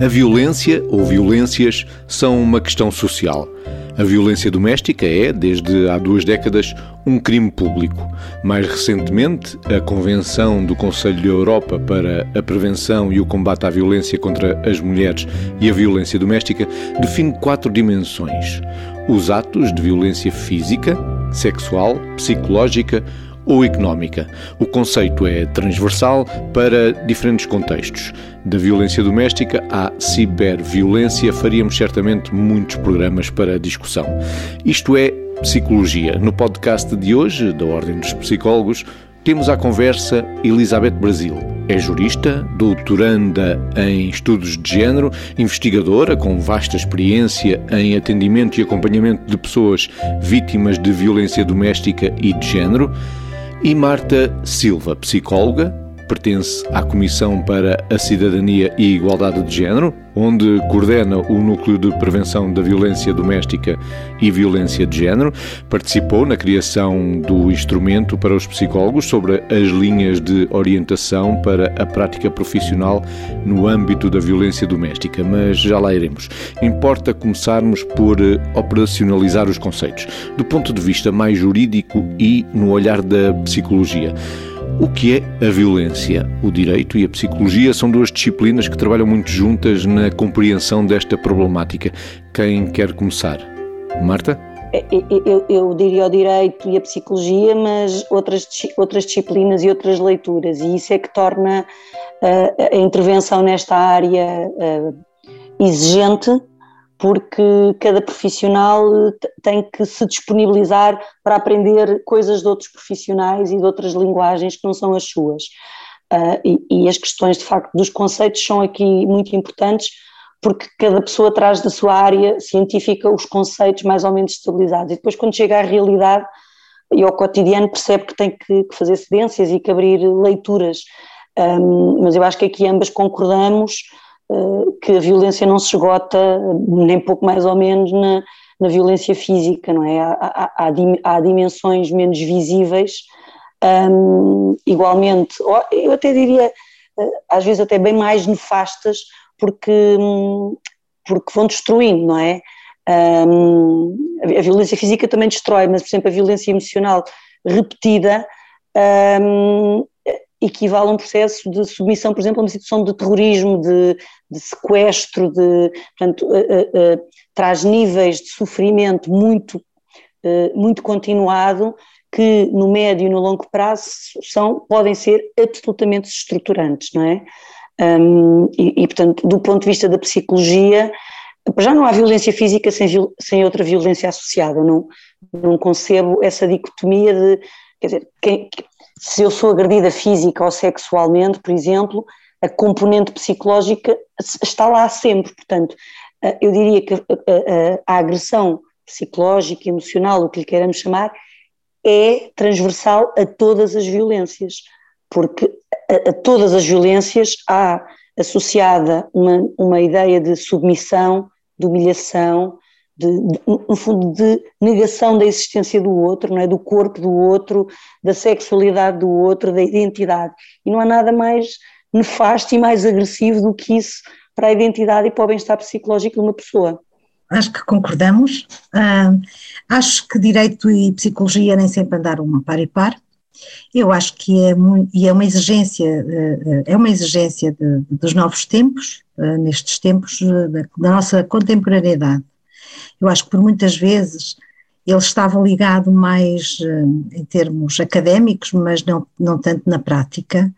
A violência ou violências são uma questão social. A violência doméstica é, desde há duas décadas, um crime público. Mais recentemente, a Convenção do Conselho da Europa para a Prevenção e o Combate à Violência contra as Mulheres e a Violência Doméstica define quatro dimensões: os atos de violência física, sexual, psicológica, ou económica. O conceito é transversal para diferentes contextos. Da violência doméstica à ciberviolência, faríamos certamente muitos programas para discussão. Isto é Psicologia. No podcast de hoje, da Ordem dos Psicólogos, temos à conversa Elizabeth Brasil. É jurista, doutoranda em estudos de género, investigadora com vasta experiência em atendimento e acompanhamento de pessoas vítimas de violência doméstica e de género e Marta Silva, psicóloga, pertence à Comissão para a Cidadania e Igualdade de Género, onde coordena o Núcleo de Prevenção da Violência Doméstica e Violência de Género. Participou na criação do instrumento para os psicólogos sobre as linhas de orientação para a prática profissional no âmbito da violência doméstica, mas já lá iremos. Importa começarmos por eh, operacionalizar os conceitos, do ponto de vista mais jurídico e no olhar da psicologia. O que é a violência? O direito e a psicologia são duas disciplinas que trabalham muito juntas na compreensão desta problemática. Quem quer começar? Marta? Eu, eu, eu, diria o direito e a psicologia, mas outras, outras disciplinas e outras leituras, e isso é que torna uh, a intervenção nesta área uh, exigente porque cada profissional eh, tem que se disponibilizar para aprender coisas de outros profissionais e de outras linguagens que não são as suas. Uh, e, e, as questões, de facto, dos conceitos são aqui muito importantes, porque cada pessoa traz da sua área científica os conceitos mais ou menos estabilizados. E depois, quando chega à realidade e ao cotidiano, percebe que tem que, que fazer cedências e que abrir leituras. Um, mas eu acho que aqui ambas concordamos que a violência não se esgota, nem pouco mais ou menos, na, na violência física, não é? Há, há, há dimensões menos visíveis, um, igualmente, eu até diria, eh, às vezes até bem mais nefastas, porque, porque vão destruindo, não é? Um, a violência física também destrói, mas, por exemplo, a violência emocional repetida um, equivale a um processo de submissão, por exemplo, a uma situação de terrorismo, de, de sequestro, de, portanto, uh, uh, uh, traz níveis de sofrimento muito, muito continuado que no médio e no longo prazo são, podem ser absolutamente estruturantes, não é? Um, e, e, portanto, do ponto de vista da psicologia, já não há violência física sem, sem outra violência associada, não, não concebo essa dicotomia de, quer dizer, quem, se eu sou agredida física ou sexualmente, por exemplo, a componente psicológica está lá sempre. Portanto, eh, eu diria que a, a, a agressão psicológica, emocional, o que lhe queiramos chamar, é transversal a todas as violências, porque a, a todas as violências há associada uma, uma ideia de submissão, de humilhação, de, no fundo, de negação da existência do outro, não é? do corpo do outro, da sexualidade do outro, da identidade. E não há nada mais nefasto e mais agressivo do que isso para a identidade e para o bem-estar psicológico de uma pessoa. Acho que concordamos. Uh, acho que direito e psicologia nem sempre andaram uma par e par. Eu acho que é, e é uma exigência, uh, é uma exigência de, dos novos tempos, uh, nestes tempos da, da nossa contemporaneidade. Eu acho que por muitas vezes ele estava ligado mais eh, em termos académicos, mas não, não tanto na prática,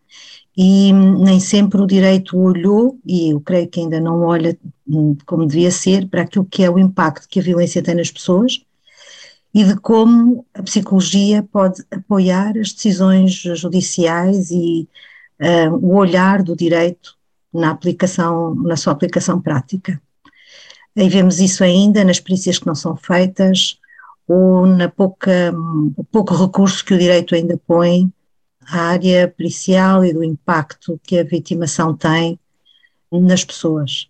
e nem sempre o direito olhou, e eu creio que ainda não olha hum, como devia ser, para aquilo que é o impacto que a violência tem nas pessoas e de como a psicologia pode apoiar as decisões judiciais e uh, o olhar do direito na aplicação, na sua aplicação prática. Aí vemos isso ainda nas perícias que não são feitas ou na pouca, pouco recurso que o direito ainda põe à área pericial e do impacto que a vitimação tem nas pessoas.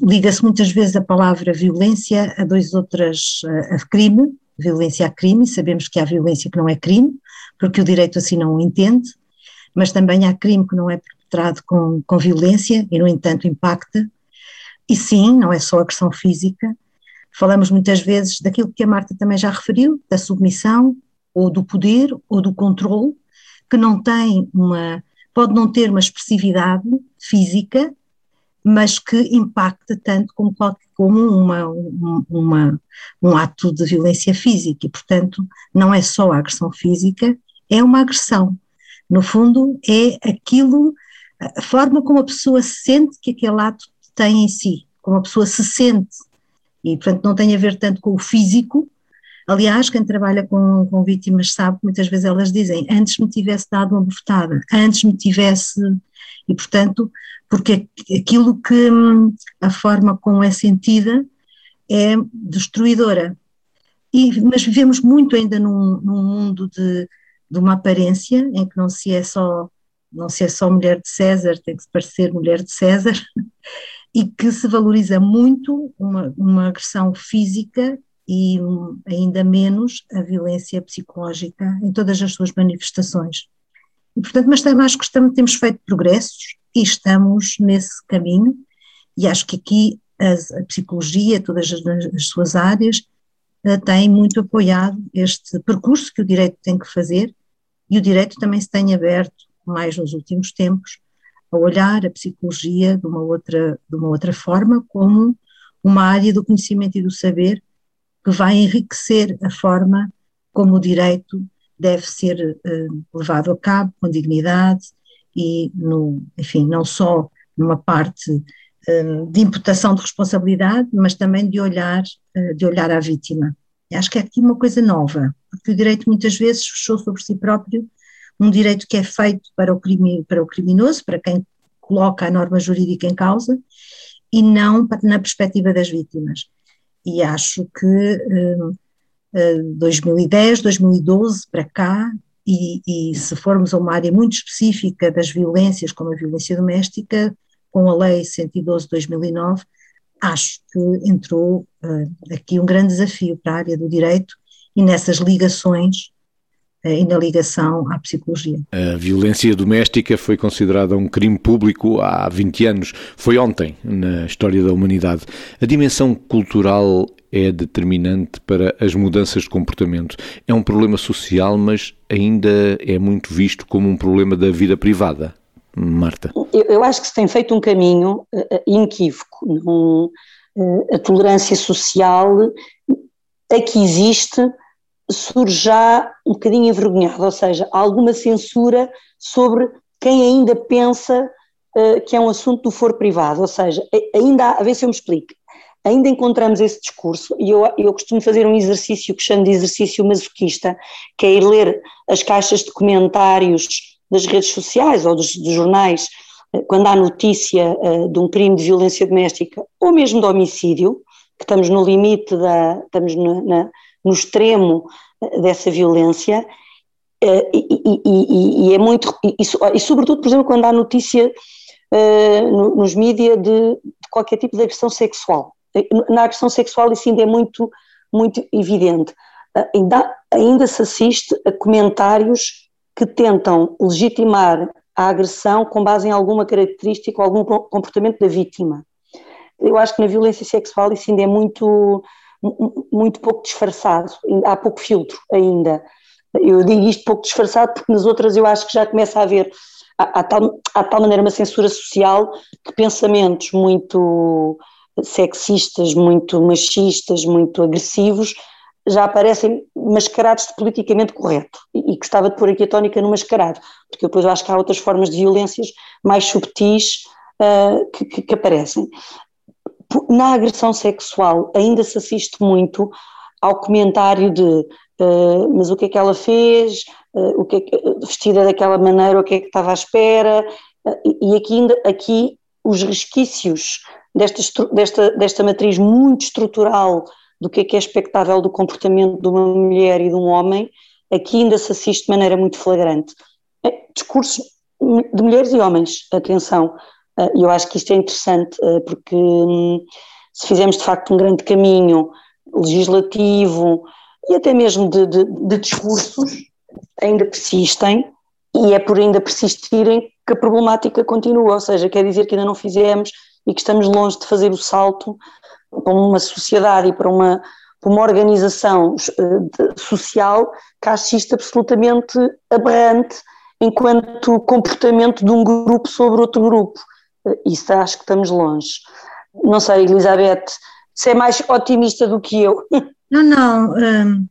Liga-se muitas vezes a palavra violência a dois outras, a crime, violência a crime, sabemos que há violência que não é crime, porque o direito assim não o entende, mas também há crime que não é perpetrado com, com violência e, no entanto, impacta e sim, não é só agressão física, falamos muitas vezes daquilo que a Marta também já referiu, da submissão, ou do poder, ou do controle, que não tem uma, pode não ter uma expressividade física, mas que impacta tanto como, como uma, uma, um ato de violência física, e portanto não é só a agressão física, é uma agressão. No fundo, é aquilo, a forma como a pessoa sente que aquele ato tem em si, como a pessoa se sente, e portanto não tem a ver tanto com o físico, Aliás, quem trabalha com, com vítimas sabe que muitas vezes elas dizem antes me tivesse dado uma bofetada, antes me tivesse. E, portanto, porque aquilo que a forma como é sentida é destruidora. E, mas vivemos muito ainda num, num mundo de, de uma aparência em que não se é só não se é só mulher de César, tem que se parecer mulher de César, e que se valoriza muito uma, uma agressão física e ainda menos a violência psicológica em todas as suas manifestações. E, portanto, mas também acho que estamos, temos feito progressos e estamos nesse caminho, e acho que aqui a, a psicologia, todas as, as suas áreas, uh, têm muito apoiado este percurso que o direito tem que fazer, e o direito também se tem aberto, mais nos últimos tempos, a olhar a psicologia de uma outra, de uma outra forma, como uma área do conhecimento e do saber que vai enriquecer a forma como o direito deve ser uh, levado a cabo com dignidade e, no, enfim, não só numa parte uh, de imputação de responsabilidade, mas também de olhar, uh, de olhar à vítima. E acho que é aqui uma coisa nova, porque o direito muitas vezes fechou sobre si próprio um direito que é feito para o, crime, para o criminoso, para quem coloca a norma jurídica em causa, e não na perspectiva das vítimas. E acho que uh, uh, 2010, 2012 para cá, e, e, se formos a uma área muito específica das violências, como a violência doméstica, com a Lei 112 de 2009, acho que entrou uh, aqui um grande desafio para a área do direito e nessas ligações e na ligação à psicologia. A violência doméstica foi considerada um crime público há 20 anos. Foi ontem na história da humanidade. A dimensão cultural é determinante para as mudanças de comportamento. É um problema social, mas ainda é muito visto como um problema da vida privada. Marta. Eu, eu acho que se tem feito um caminho uh, inequívoco. Uh, a tolerância social, a que existe, surge já um bocadinho envergonhado, ou seja, alguma censura sobre quem ainda pensa uh, que é um assunto do foro privado, ou seja, ainda há, a ver se eu me explico, ainda encontramos esse discurso, e eu, eu costumo fazer um exercício que chamo de exercício masoquista, que é ir ler as caixas de comentários das redes sociais ou dos, dos jornais, uh, quando há notícia uh, de um crime de violência doméstica ou mesmo de homicídio, que estamos no limite da, estamos na, na no extremo eh, dessa violência, eh, e, e, e, é muito, e, sobretudo, por exemplo, quando há notícia uh, nos mídias de, de, qualquer tipo de agressão sexual. Na agressão sexual isso ainda é muito, muito evidente. Ainda, ainda se assiste a comentários que tentam legitimar a agressão com base em alguma característica ou algum comportamento da vítima. Eu acho que na violência sexual isso ainda é muito, muito pouco disfarçado, há pouco filtro ainda. Eu digo isto pouco disfarçado porque nas outras eu acho que já começa a haver, há, há, tal, há tal maneira uma censura social que pensamentos muito sexistas, muito machistas, muito agressivos, já aparecem mascarados de politicamente correto. E, e gostava de pôr aqui a tónica no mascarado, porque depois acho que há outras formas de violências mais subtis uh, que, que, que, aparecem na agressão sexual ainda se assiste muito ao comentário de uh, mas o que é que ela fez, uh, o que, é que vestida daquela maneira, o que é que estava à espera, uh, e aqui, ainda, aqui os resquícios desta, desta, desta matriz muito estrutural do que é que é expectável do comportamento de uma mulher e de um homem, aqui ainda se assiste de maneira muito flagrante. Discursos de mulheres e homens, atenção, e eu acho que isto é interessante, ah, porque hum, se fizermos de facto um grande caminho legislativo e até mesmo de, de, de discursos, ainda persistem, e é por ainda persistirem que a problemática continua, ou seja, quer dizer que ainda não fizemos e que estamos longe de fazer o salto para uma sociedade e para uma, para uma organização uh, social que acho isto absolutamente aberrante enquanto comportamento de um grupo sobre outro grupo. Isso acho que estamos longe. Não sei, Elizabeth, se é mais otimista do que eu. Não, não. Um,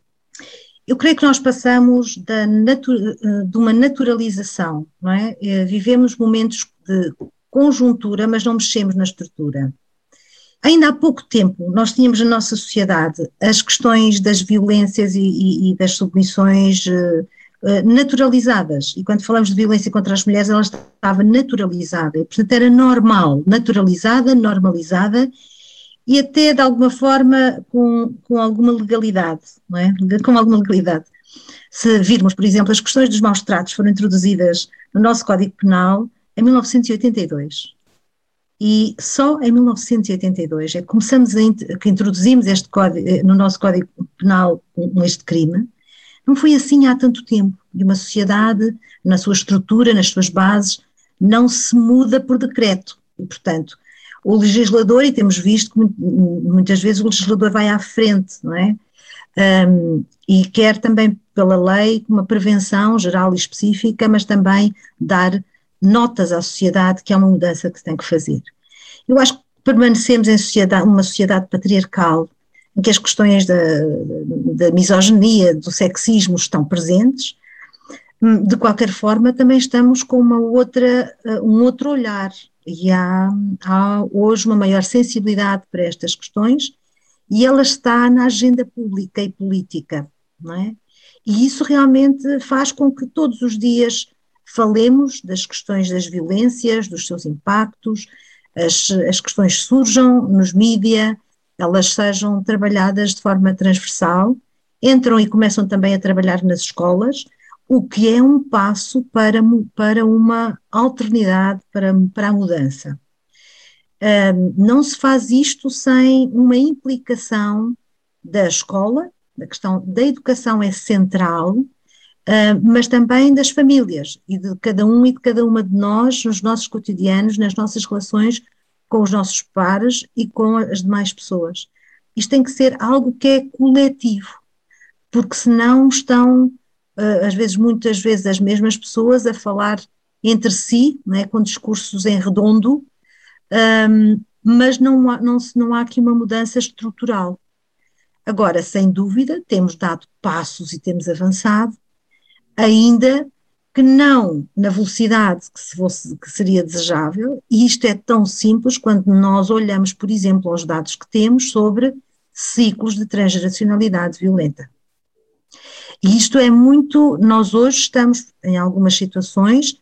eu creio que nós passamos da de uma naturalização, não é? Eh, vivemos momentos de conjuntura, mas não mexemos na estrutura. Ainda há pouco tempo, nós tínhamos na nossa sociedade as questões das violências e, e, e das submissões uh, naturalizadas. E quando falamos de violência contra as mulheres, ela estava naturalizada. E, portanto, era normal, naturalizada, normalizada e até de alguma forma com, com alguma legalidade, não é? Com alguma legalidade. Se virmos, por exemplo, as questões dos maus tratos foram introduzidas no nosso Código Penal em 1982. E só em 1982 é que começamos a que introduzimos este código, eh, no nosso Código Penal este crime. Não foi assim há tanto tempo. E uma sociedade, na sua estrutura, nas suas bases, não se muda por decreto. E, portanto, o legislador, e temos visto que muitas vezes o legislador vai à frente, não é? Um, e quer também pela lei uma prevenção geral e específica, mas também dar notas à sociedade que é uma mudança que se tem que fazer. Eu acho que permanecemos em sociedade, uma sociedade patriarcal, em que as questões da, da misoginia, do sexismo estão presentes, hum, de qualquer forma também estamos com uma outra, um outro olhar e há, há hoje uma maior sensibilidade para estas questões e ela está na agenda pública e política, não é? E isso realmente faz com que todos os dias falemos das questões das violências, dos seus impactos, as, as questões surjam nos mídia, elas sejam trabalhadas de forma transversal, entram e começam também a trabalhar nas escolas, o que é um passo para, para uma alternidade, para, para a mudança. Um, não se faz isto sem uma implicação da escola, a questão da educação é central, uh, mas também das famílias e de cada um e de cada uma de nós nos nossos cotidianos, nas nossas relações com os nossos pares e com as demais pessoas. Isto tem que ser algo que é coletivo, porque senão estão uh, às vezes, muitas vezes, as mesmas pessoas a falar entre si, né, com discursos em redondo, um, mas não há, não, não há aqui uma mudança estrutural. Agora, sem dúvida, temos dado passos e temos avançado, ainda que não na velocidade que, se fosse, que seria desejável, e isto é tão simples quando nós olhamos, por exemplo, aos dados que temos sobre ciclos de transgeracionalidade violenta. E isto é muito, nós hoje estamos, em algumas situações,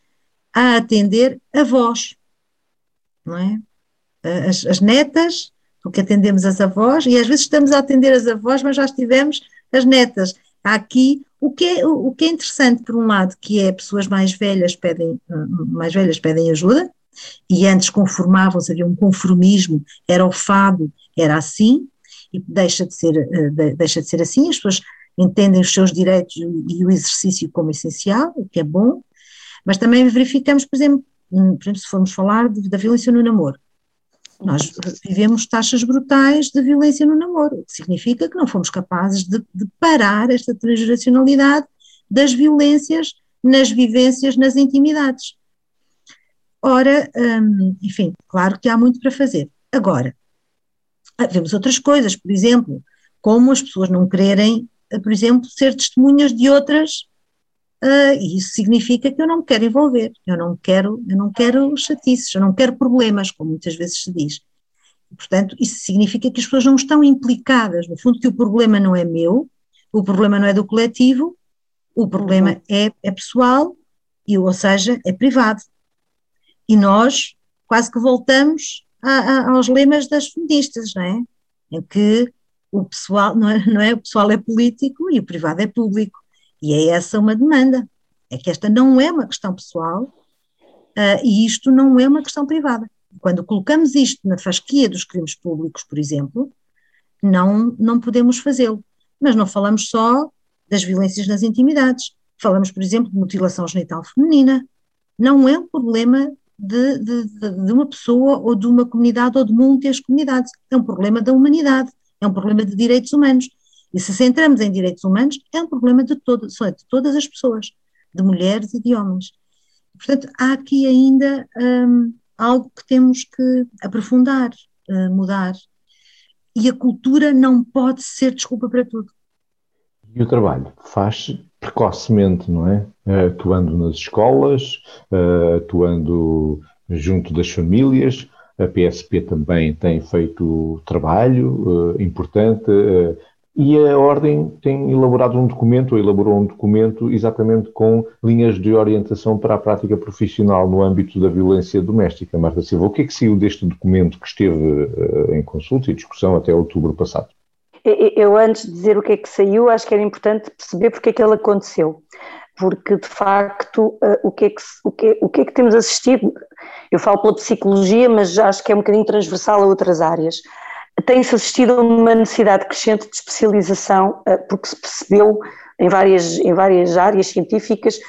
a atender avós, não é? As, as netas, porque atendemos as avós, e às vezes estamos a atender as avós, mas já estivemos as netas. Há aqui o que, é, o, que é interessante, por um lado, que é pessoas mais velhas pedem, mais velhas pedem ajuda, e antes conformavam-se, havia um conformismo, era o fado, era assim, e deixa de ser, eh, deixa de ser assim, as pessoas entendem os seus direitos e o exercício como essencial, o que é bom, mas também verificamos, por exemplo, hum, por exemplo se formos falar de, da violência no namoro, nós vivemos taxas brutais de violência no namoro, o que significa que não fomos capazes de, de parar esta transgeracionalidade das violências nas vivências, nas intimidades. Ora, hum, enfim, claro que há muito para fazer. Agora, vemos outras coisas, por exemplo, como as pessoas não quererem por exemplo, ser testemunhas de outras, uh, e isso significa que eu não me quero envolver, eu não quero, eu não quero chatices, eu não quero problemas, como muitas vezes se diz. Portanto, isso significa que as pessoas não estão implicadas, no fundo que o problema não é meu, o problema não é do coletivo, o problema uhum. é, é pessoal, e, ou seja, é privado. E nós quase que voltamos a, a, aos lemas das feministas, não é? Em que o pessoal, não é, não é? O pessoal é político e o privado é público. E é essa uma demanda. É que esta não é uma questão pessoal uh, e isto não é uma questão privada. Quando colocamos isto na fasquia dos crimes públicos, por exemplo, não, não podemos fazê-lo. Mas não falamos só das violências nas intimidades. Falamos, por exemplo, de mutilação genital feminina. Não é um problema de, de, de, uma pessoa ou de uma comunidade ou de muitas comunidades. É um problema da humanidade, é um problema de direitos humanos. E se centramos em direitos humanos, é um problema de, todo, de todas as pessoas, de mulheres e de homens. Portanto, há aqui ainda um, algo que temos que aprofundar, uh, mudar. E a cultura não pode ser desculpa para tudo. E o trabalho faz precocemente, não é? Eh, atuando nas escolas, eh, atuando junto das famílias. A PSP também tem feito trabalho importante e a Ordem tem elaborado um documento, ou elaborou um documento exatamente com linhas de orientação para a prática profissional no âmbito da violência doméstica. Marta Silva, o que é que saiu deste documento que esteve uh, em consulta e discussão até outubro passado? Eu, antes de dizer o que é que saiu, acho que era importante perceber porque é que ele aconteceu. Porque, de facto, uh, o, que é que, o, que, o que é que temos assistido? Eu falo pela psicologia, mas acho que é um bocadinho transversal a outras áreas tem-se assistido a uma necessidade crescente de especialização, eh, porque se percebeu em várias, em várias áreas científicas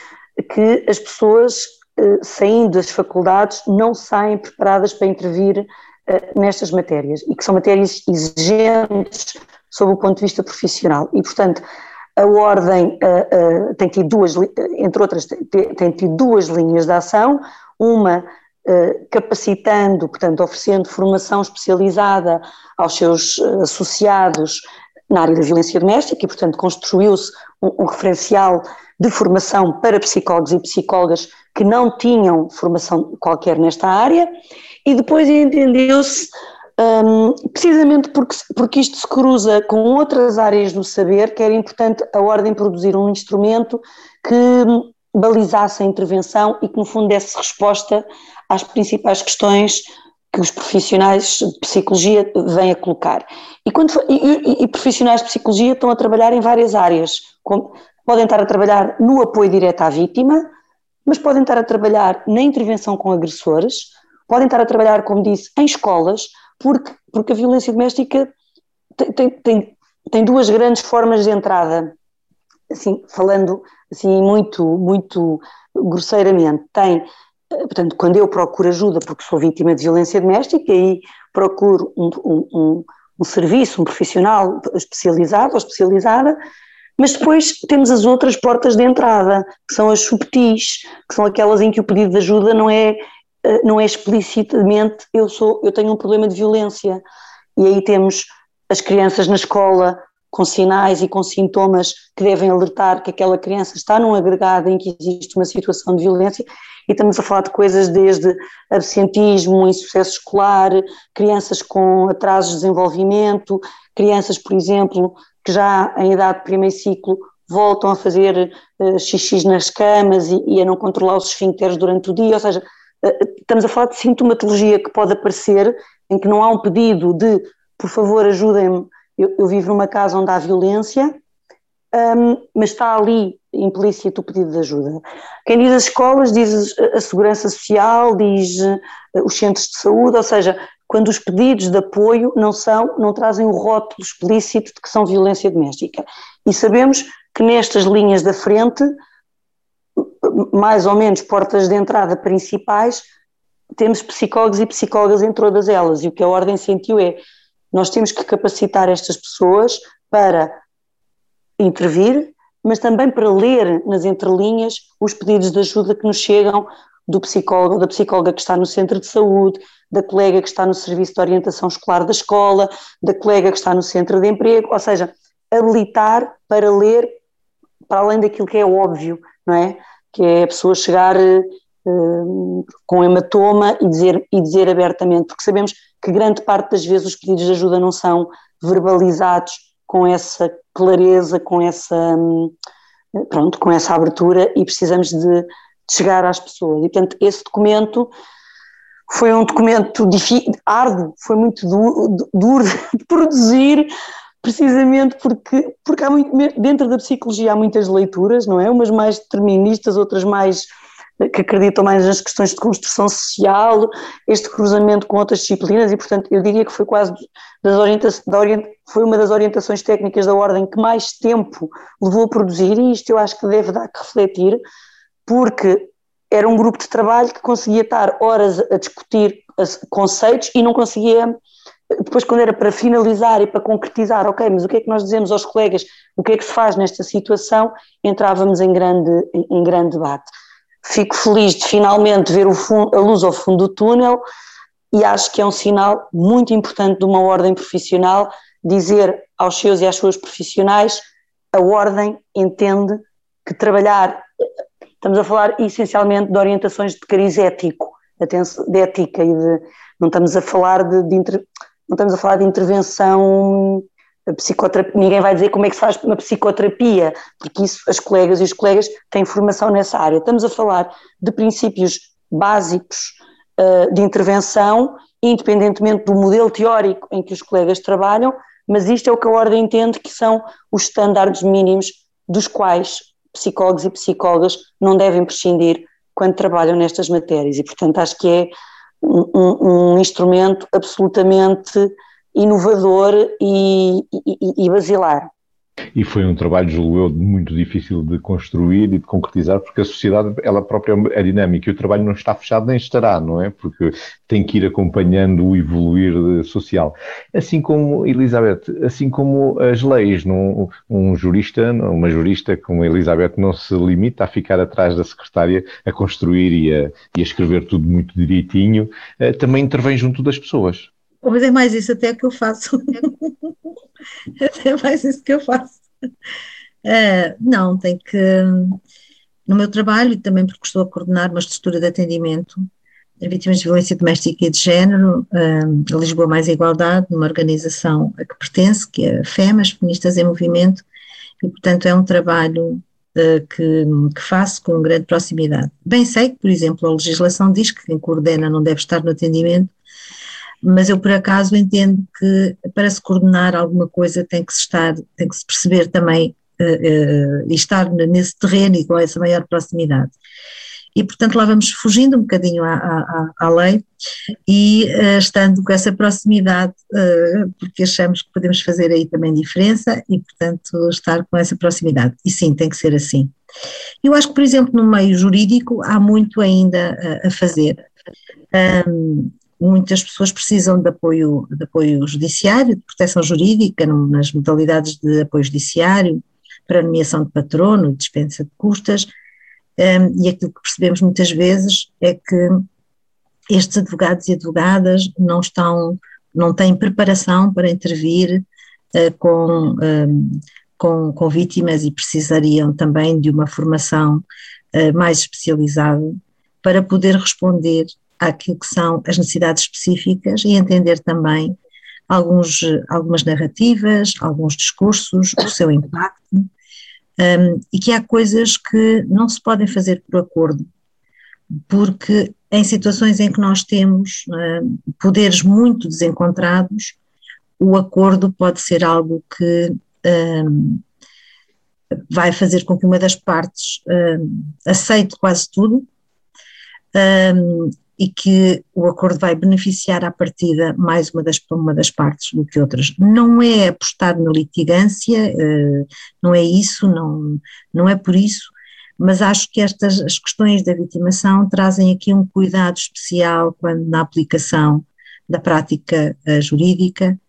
que as pessoas eh, saindo das faculdades não saem preparadas para intervir eh, nestas matérias e que são matérias exigentes sob o ponto de vista profissional. E portanto a ordem tem tido duas, entre outras, tem tido duas linhas de ação, uma capacitando, portanto, oferecendo formação especializada aos seus eh, associados na área da violência doméstica e, portanto, construiu-se um, um, referencial de formação para psicólogos e psicólogas que não tinham formação qualquer nesta área e depois entendeu-se, um, precisamente porque, porque isto se cruza com outras áreas do saber, que era importante a Ordem produzir um instrumento que balizasse a intervenção e que, no fundo, desse resposta às principais questões que os profissionais de psicologia vêm a colocar. E, quando, e, e, profissionais de psicologia estão a trabalhar em várias áreas. podem estar a trabalhar no apoio direto à vítima, mas podem estar a trabalhar na intervenção com agressores, podem estar a trabalhar, como disse, em escolas, porque, porque a violência doméstica tem, tem, tem, tem duas grandes formas de entrada. Assim, falando assim muito, muito grosseiramente, tem portanto, quando eu procuro ajuda porque sou vítima de violência doméstica, aí procuro um, um, um, um serviço, um profissional especializado ou especializada, mas depois temos as outras portas de entrada, que são as subtis, que são aquelas em que o pedido de ajuda não é, eh, não é explicitamente eu, sou, eu tenho um problema de violência. E aí temos as crianças na escola com sinais e com sintomas que devem alertar que aquela criança está num agregado em que existe uma situação de violência e estamos a falar de coisas desde absentismo, insucesso escolar, crianças com atrasos de desenvolvimento, crianças, por exemplo, que já em idade de primeiro ciclo voltam a fazer uh, xixis nas camas e, e, a não controlar os esfíncteres durante o dia, ou seja, uh, estamos a falar de sintomatologia que pode aparecer em que não há um pedido de, por favor, ajudem-me, eu, eu vivo numa casa onde há violência, um, mas está ali implícito o pedido de ajuda. Quem diz as escolas diz a segurança social, diz uh, os centros de saúde, ou seja, quando os pedidos de apoio não são, não trazem o rótulo explícito de que são violência doméstica. E sabemos que nestas linhas da frente, mais ou menos portas de entrada principais, temos psicólogos e psicólogas em todas elas. E o que a Ordem sentiu é, nós temos que capacitar estas pessoas para intervir, mas também para ler nas entrelinhas os pedidos de ajuda que nos chegam do psicólogo, da psicóloga que está no centro de saúde, da colega que está no serviço de orientação escolar da escola, da colega que está no centro de emprego, ou seja, habilitar para ler para além daquilo que é óbvio, não é? Que é a pessoa chegar uh, com hematoma e dizer, e dizer abertamente, porque sabemos que grande parte das vezes os pedidos de ajuda não são verbalizados com essa clareza, com essa, hum, pronto, com essa abertura e precisamos de, de chegar às pessoas. E, portanto, esse documento foi um documento árduo, foi muito duro, duro de produzir, precisamente porque, porque há muito, dentro da psicologia há muitas leituras, não é? Umas mais deterministas, outras mais que acreditam mais nas questões de construção social, este cruzamento com outras disciplinas e, portanto, eu diria que foi quase das orientações, da orient, foi uma das orientações técnicas da Ordem que mais tempo levou a produzir e isto eu acho que deve dar que refletir, porque era um grupo de trabalho que conseguia estar horas a discutir conceitos e não conseguia, depois quando era para finalizar e para concretizar, ok, mas o que é que nós dizemos aos colegas, o que é que se faz nesta situação, entrávamos em grande, em grande debate. Fico feliz de finalmente ver fundo, a luz ao fundo do túnel e acho que é um sinal muito importante de uma ordem profissional dizer aos seus e às suas profissionais a ordem entende que trabalhar, estamos a falar essencialmente de orientações de cariz ético, de ética e de, não estamos a falar de, de não estamos a falar de intervenção psicoterapia, ninguém vai dizer como é que se faz uma psicoterapia, porque isso as colegas e os colegas têm formação nessa área. Estamos a falar de princípios básicos uh, de intervenção, independentemente do modelo teórico em que os colegas trabalham, mas isto é o que a Ordem entende que são os estándares mínimos dos quais psicólogos e psicólogas não devem prescindir quando trabalham nestas matérias e, portanto, acho que é um, um instrumento absolutamente inovador e, e, e basilar. E foi um trabalho, julgo eu, muito difícil de construir e de concretizar, porque a sociedade, ela própria é dinâmica e o trabalho não está fechado nem estará, não é? Porque tem que ir acompanhando o evoluir social. Assim como, Elizabeth, assim como as leis, não, um jurista, uma jurista como a Elizabeth não se limita a ficar atrás da secretária a construir e a, e a escrever tudo muito direitinho, eh, também intervém junto das pessoas. Mas é mais isso até que eu faço. é mais isso que eu faço. Uh, não, tem que. No meu trabalho, e também porque estou a coordenar uma estrutura de atendimento a vítimas de violência doméstica e de género, uh, a Lisboa Mais Igualdade, numa organização a que pertence, que é a FEMAS, Feministas em Movimento, e portanto é um trabalho uh, que, que faço com grande proximidade. Bem sei que, por exemplo, a legislação diz que quem coordena não deve estar no atendimento, mas eu por acaso entendo que para se coordenar alguma coisa tem que se estar, tem que se perceber também uh, uh, e estar nesse terreno e com essa maior proximidade. E, portanto, lá vamos fugindo um bocadinho à, à, à lei e uh, estando com essa proximidade, porque achamos que podemos fazer aí também diferença e, portanto, estar com essa proximidade. E sim, tem que ser assim. Eu acho que, por exemplo, no meio jurídico há muito ainda a, a fazer. Um, muitas pessoas precisam de apoio, de apoio judiciário, de proteção jurídica nas modalidades de apoio judiciário, para nomeação de patrono e dispensa de custas, um, e aquilo que percebemos muitas vezes é que estes advogados e advogadas não estão, não têm preparação para intervir uh, com, um, com, com vítimas e precisariam também de uma formação uh, mais especializada para poder responder àquilo que são as necessidades específicas e entender também alguns, algumas narrativas, alguns discursos, o seu impacto, um, e que há coisas que não se podem fazer por acordo, porque em situações em que nós temos um, poderes muito desencontrados, o acordo pode ser algo que um, vai fazer com que uma das partes aceite quase tudo. Um, e que o acordo vai beneficiar à partida mais uma das, uma das partes do que outras. Não é apostar na litigância, eh, não é isso, não, não é por isso, mas acho que estas as questões da vitimação trazem aqui um cuidado especial quando na aplicação da prática eh, jurídica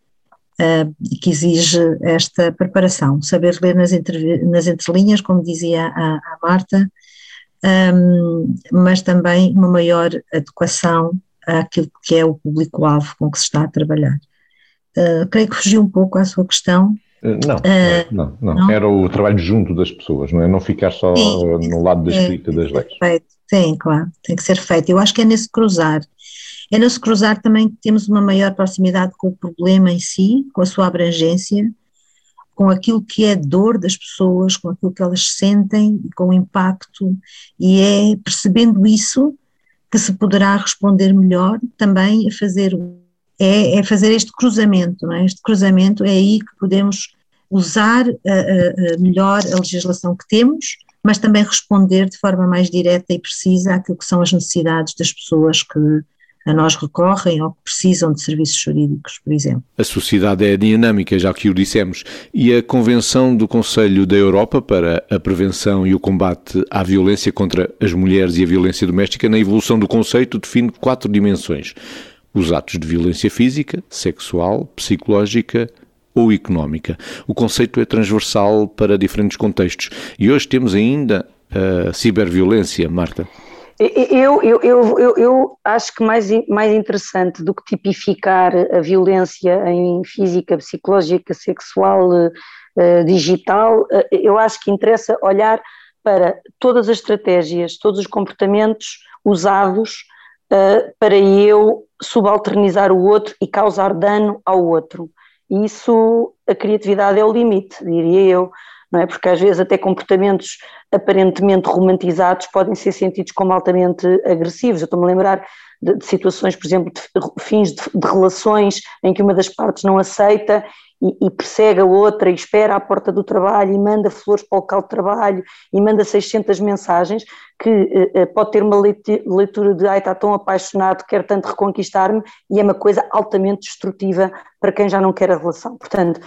uh, que exige esta preparação, saber ler nas, entre, nas entrelinhas, como dizia a, a Marta, um, mas também uma maior adequação àquilo que é o público-alvo com que se está a trabalhar. Uh, creio que fugiu um pouco à sua questão. Uh, não, uh, não, não, não, era o trabalho junto das pessoas, não é? Não ficar só sim, no lado da escrita das leis. Feito. Sim, claro, tem que ser feito. Eu acho que é nesse cruzar. É nesse cruzar também que temos uma maior proximidade com o problema em si, com a sua abrangência, com aquilo que é dor das pessoas, com aquilo que elas sentem, com o impacto, e é percebendo isso que se poderá responder melhor também a fazer é, é fazer este cruzamento, é? Este cruzamento é aí que podemos usar uh, uh, melhor a legislação que temos, mas também responder de forma mais direta e precisa àquilo que são as necessidades das pessoas que, a nós recorrem ou que precisam de serviços jurídicos, por exemplo. A sociedade é dinâmica, já que o dissemos, e a Convenção do Conselho da Europa para a Prevenção e o Combate à Violência contra as Mulheres e a Violência Doméstica, na evolução do conceito, define quatro dimensões: os atos de violência física, sexual, psicológica ou económica. O conceito é transversal para diferentes contextos e hoje temos ainda a ciberviolência, Marta. Eu, eu, eu, eu, eu acho que mais, mais interessante do que tipificar a violência em física, psicológica, sexual, uh, digital, uh, eu acho que interessa olhar para todas as estratégias, todos os comportamentos usados para eu subalternizar o outro e causar dano ao outro. Isso, a criatividade é o limite, diria eu não é? Porque às vezes até comportamentos aparentemente romantizados podem ser sentidos como altamente agressivos. Eu estou-me a lembrar de, de, situações, por exemplo, de fins de, de, relações em que uma das partes não aceita e, e, persegue a outra e espera à porta do trabalho e manda flores para o local de trabalho e manda 600 mensagens que eh, eh, pode ter uma leitura de ai está tão apaixonado, quer tanto reconquistar-me e é uma coisa altamente destrutiva para quem já não quer a relação. Portanto,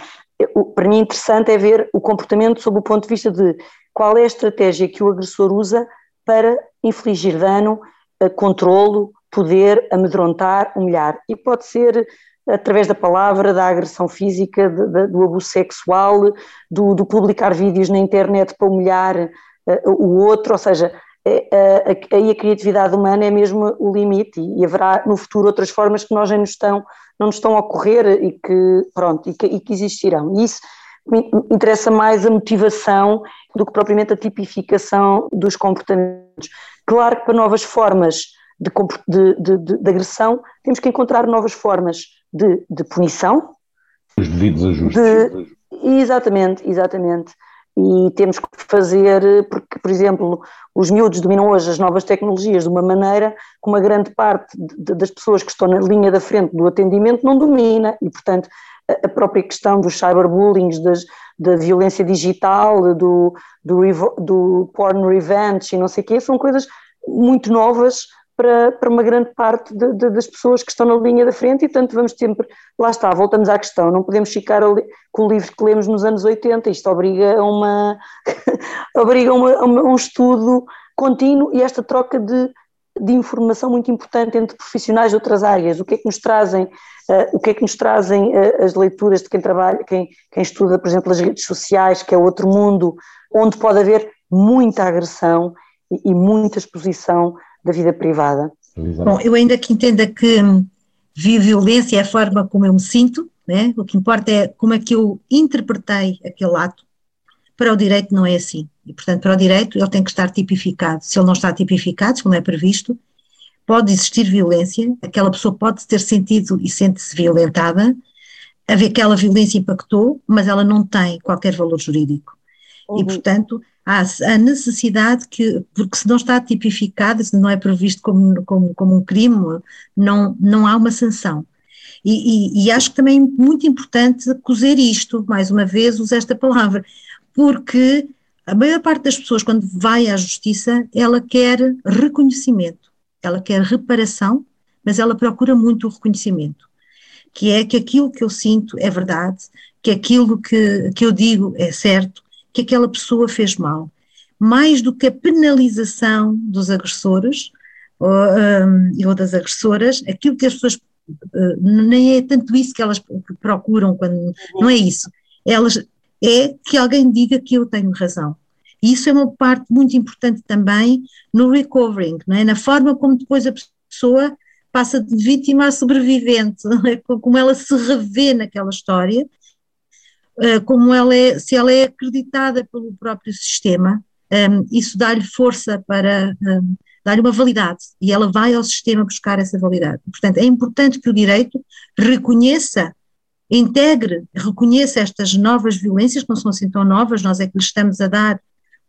para mim interessante é ver o comportamento sob o ponto de vista de qual é a estratégia que o agressor usa para infligir dano, eh, controlo, poder, amedrontar, humilhar. E pode ser através da palavra, da agressão física, do abuso sexual, do, do, publicar vídeos na internet para humilhar uh, o outro, ou seja, aí a criatividade humana é mesmo o limite e, haverá no futuro outras formas que nós já nos estão não nos estão a ocorrer e que, pronto, e que, e que existirão. E isso me interessa mais a motivação do que propriamente a tipificação dos comportamentos. Claro que para novas formas de, de, de, de agressão temos que encontrar novas formas de, punição. Os devidos ajustes. exatamente, exatamente e temos que fazer, por exemplo, os miúdos dominam hoje as novas tecnologias de uma maneira que uma grande parte de, das pessoas que estão na linha da frente do atendimento não domina e, portanto, a própria questão dos cyberbullying, das, da violência digital, do, do, do porn revenge e não sei o quê, são coisas muito novas para, para uma grande parte de, de, das pessoas que estão na linha da frente e, portanto, vamos sempre, lá está, voltamos à questão, não podemos ficar ali, com o livro que lemos nos anos 80, isto obriga a, uma, obriga uma, um estudo contínuo e esta troca de, de informação muito importante entre profissionais de outras áreas, o que é que nos trazem, uh, o que é que nos trazem uh, as leituras de quem trabalha, quem, quem estuda, por exemplo, as redes sociais, que é outro mundo onde pode haver muita agressão e, e muita exposição da vida privada. Bom, eu ainda que entenda que vi violência é a forma como eu me sinto, né? o que importa é como é que eu interpretei aquele ato. Para o direito não é assim. E, portanto, para o direito ele tem que estar tipificado. Se ele não está tipificado, como é previsto, pode existir violência, aquela pessoa pode ter sentido e sente-se violentada, aquela violência impactou, mas ela não tem qualquer valor jurídico. Uhum. E, portanto, há a necessidade que, porque se não está tipificado, se não é previsto como, como, como um crime, não, não há uma sanção. E, e, e, acho que também é muito importante cozer isto, mais uma vez uso esta palavra, porque a maior parte das pessoas, quando vai à justiça, ela quer reconhecimento, ela quer reparação, mas ela procura muito o reconhecimento, que é que aquilo que eu sinto é verdade, que aquilo que, que eu digo é certo, que aquela pessoa fez mal. Mais do que a penalização dos agressores ou, um, ou das agressoras, aquilo que as pessoas uh, nem é tanto isso que elas procuram quando não é isso. Elas é que alguém diga que eu tenho razão. E isso é uma parte muito importante também no recovering, é? na forma como depois a pessoa passa de vítima a sobrevivente, é? como ela se revê naquela história como ela é, se ela é acreditada pelo próprio sistema, ehm, isso dá-lhe força para ehm, dar-lhe uma validade e ela vai ao sistema buscar essa validade. Portanto, é importante que o direito reconheça, integre, reconheça estas novas violências, que não são assim tão novas, nós é que lhe estamos a dar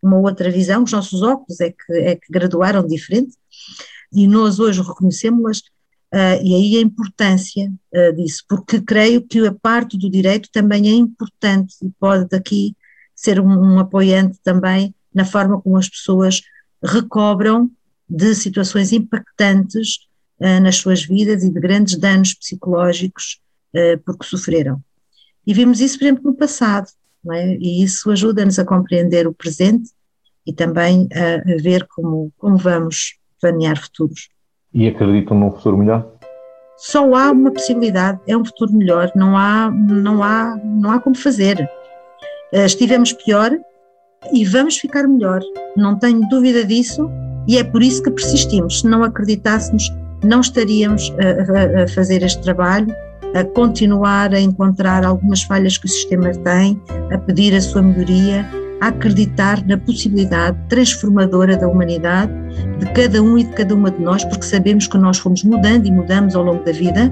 uma outra visão, os nossos óculos é que, é que graduaram diferente, e nós hoje reconhecemos-las Uh, e aí a importância uh, disso, porque creio que a parte do direito também é importante e pode daqui ser um, um apoiante também na forma como as pessoas recobram de situações impactantes uh, nas suas vidas e de grandes danos psicológicos porque sofreram. E vimos isso, por exemplo, no passado, é? e isso ajuda-nos a compreender o presente e também a, a ver como, como vamos planear futuros. E acreditam num futuro melhor? Só há uma possibilidade, é um futuro melhor, não há, não há, não há como fazer. Estivemos pior e vamos ficar melhor, não tenho dúvida disso, e é por isso que persistimos. Se não acreditássemos, não estaríamos a, a, a fazer este trabalho, a continuar a encontrar algumas falhas que o sistema tem, a pedir a sua melhoria, a acreditar na possibilidade transformadora da humanidade, de cada um e de cada uma de nós, porque sabemos que nós fomos mudando e mudamos ao longo da vida.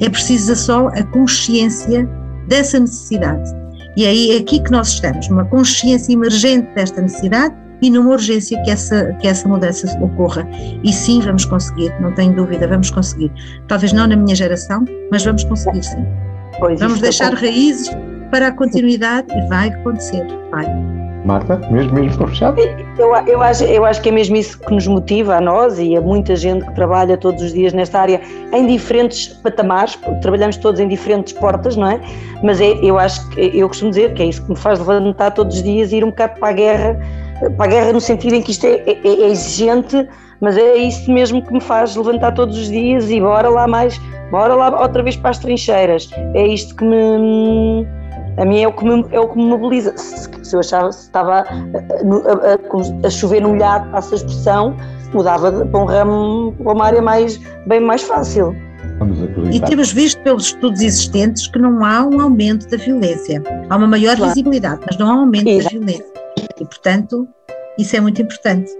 É preciso só a consciência dessa necessidade. E aí é aqui que nós estamos, numa consciência emergente desta necessidade e numa urgência que essa, que essa mudança ocorra. E sim, vamos conseguir, não tenho dúvida, vamos conseguir. Talvez não na minha geração, mas vamos conseguir sim. Pois vamos deixar raízes para a continuidade e vai acontecer, vai. Marta, mesmo mesmo para fechar? Eu, eu, acho, eu acho que é mesmo isso que nos motiva a nós e a muita gente que trabalha todos os dias nesta área em diferentes patamares, trabalhamos todos em diferentes portas, não é? Mas é, eu acho que eu costumo dizer que é isso que me faz levantar todos os dias e ir um bocado para a guerra, para a guerra no sentido em que isto é, é, é exigente, mas é isso mesmo que me faz levantar todos os dias e bora lá mais, bora lá outra vez para as trincheiras. É isto que me a mim é o que me, é o que me mobiliza. Se, se eu achava se estava a, a, a, chover no molhado, passa a expressão, mudava para um ramo, para uma área mais, bem mais fácil. E temos visto pelos estudos existentes que não há um aumento da violência. Há uma maior claro. visibilidade, mas não há um aumento Exato. da violência. E, portanto, isso é muito importante.